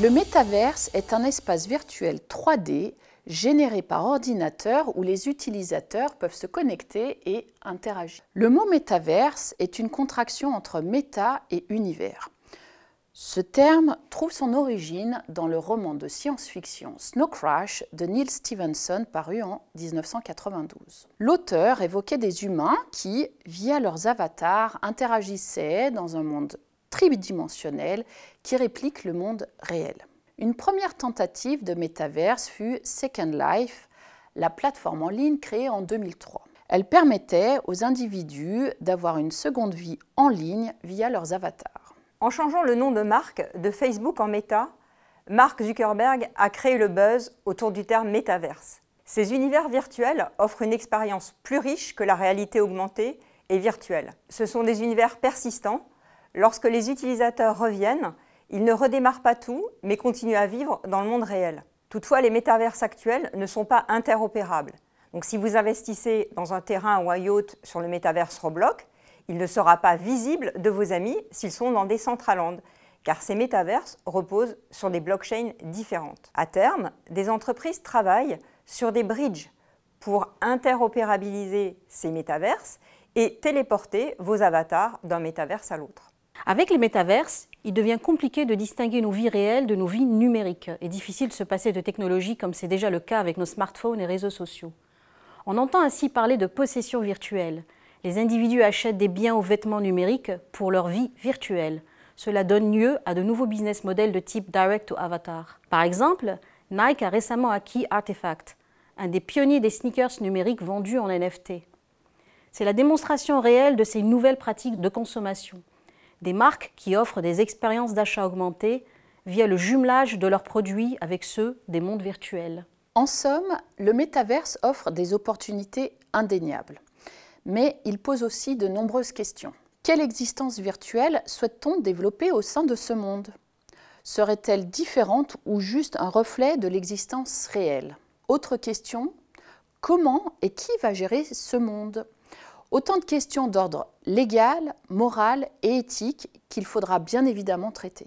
Le métaverse est un espace virtuel 3D généré par ordinateur où les utilisateurs peuvent se connecter et interagir. Le mot métaverse est une contraction entre méta et univers. Ce terme trouve son origine dans le roman de science-fiction Snow Crash de Neil Stevenson paru en 1992. L'auteur évoquait des humains qui, via leurs avatars, interagissaient dans un monde tridimensionnel qui réplique le monde réel. Une première tentative de métaverse fut Second Life, la plateforme en ligne créée en 2003. Elle permettait aux individus d'avoir une seconde vie en ligne via leurs avatars. En changeant le nom de marque de Facebook en Meta, Mark Zuckerberg a créé le buzz autour du terme métaverse. Ces univers virtuels offrent une expérience plus riche que la réalité augmentée et virtuelle. Ce sont des univers persistants. Lorsque les utilisateurs reviennent, ils ne redémarrent pas tout, mais continuent à vivre dans le monde réel. Toutefois, les métaverses actuels ne sont pas interopérables. Donc si vous investissez dans un terrain ou un yacht sur le métaverse Roblox, il ne sera pas visible de vos amis s'ils sont dans des centralands, car ces métaverses reposent sur des blockchains différentes. À terme, des entreprises travaillent sur des bridges pour interopérabiliser ces métaverses et téléporter vos avatars d'un métaverse à l'autre. Avec les métaverses, il devient compliqué de distinguer nos vies réelles de nos vies numériques et difficile de se passer de technologie comme c'est déjà le cas avec nos smartphones et réseaux sociaux. On entend ainsi parler de possession virtuelle. Les individus achètent des biens ou vêtements numériques pour leur vie virtuelle. Cela donne lieu à de nouveaux business models de type direct to avatar. Par exemple, Nike a récemment acquis Artefact, un des pionniers des sneakers numériques vendus en NFT. C'est la démonstration réelle de ces nouvelles pratiques de consommation des marques qui offrent des expériences d'achat augmentées via le jumelage de leurs produits avec ceux des mondes virtuels. En somme, le métaverse offre des opportunités indéniables, mais il pose aussi de nombreuses questions. Quelle existence virtuelle souhaite-t-on développer au sein de ce monde? Serait-elle différente ou juste un reflet de l'existence réelle? Autre question, comment et qui va gérer ce monde? Autant de questions d'ordre légal, moral et éthique qu'il faudra bien évidemment traiter.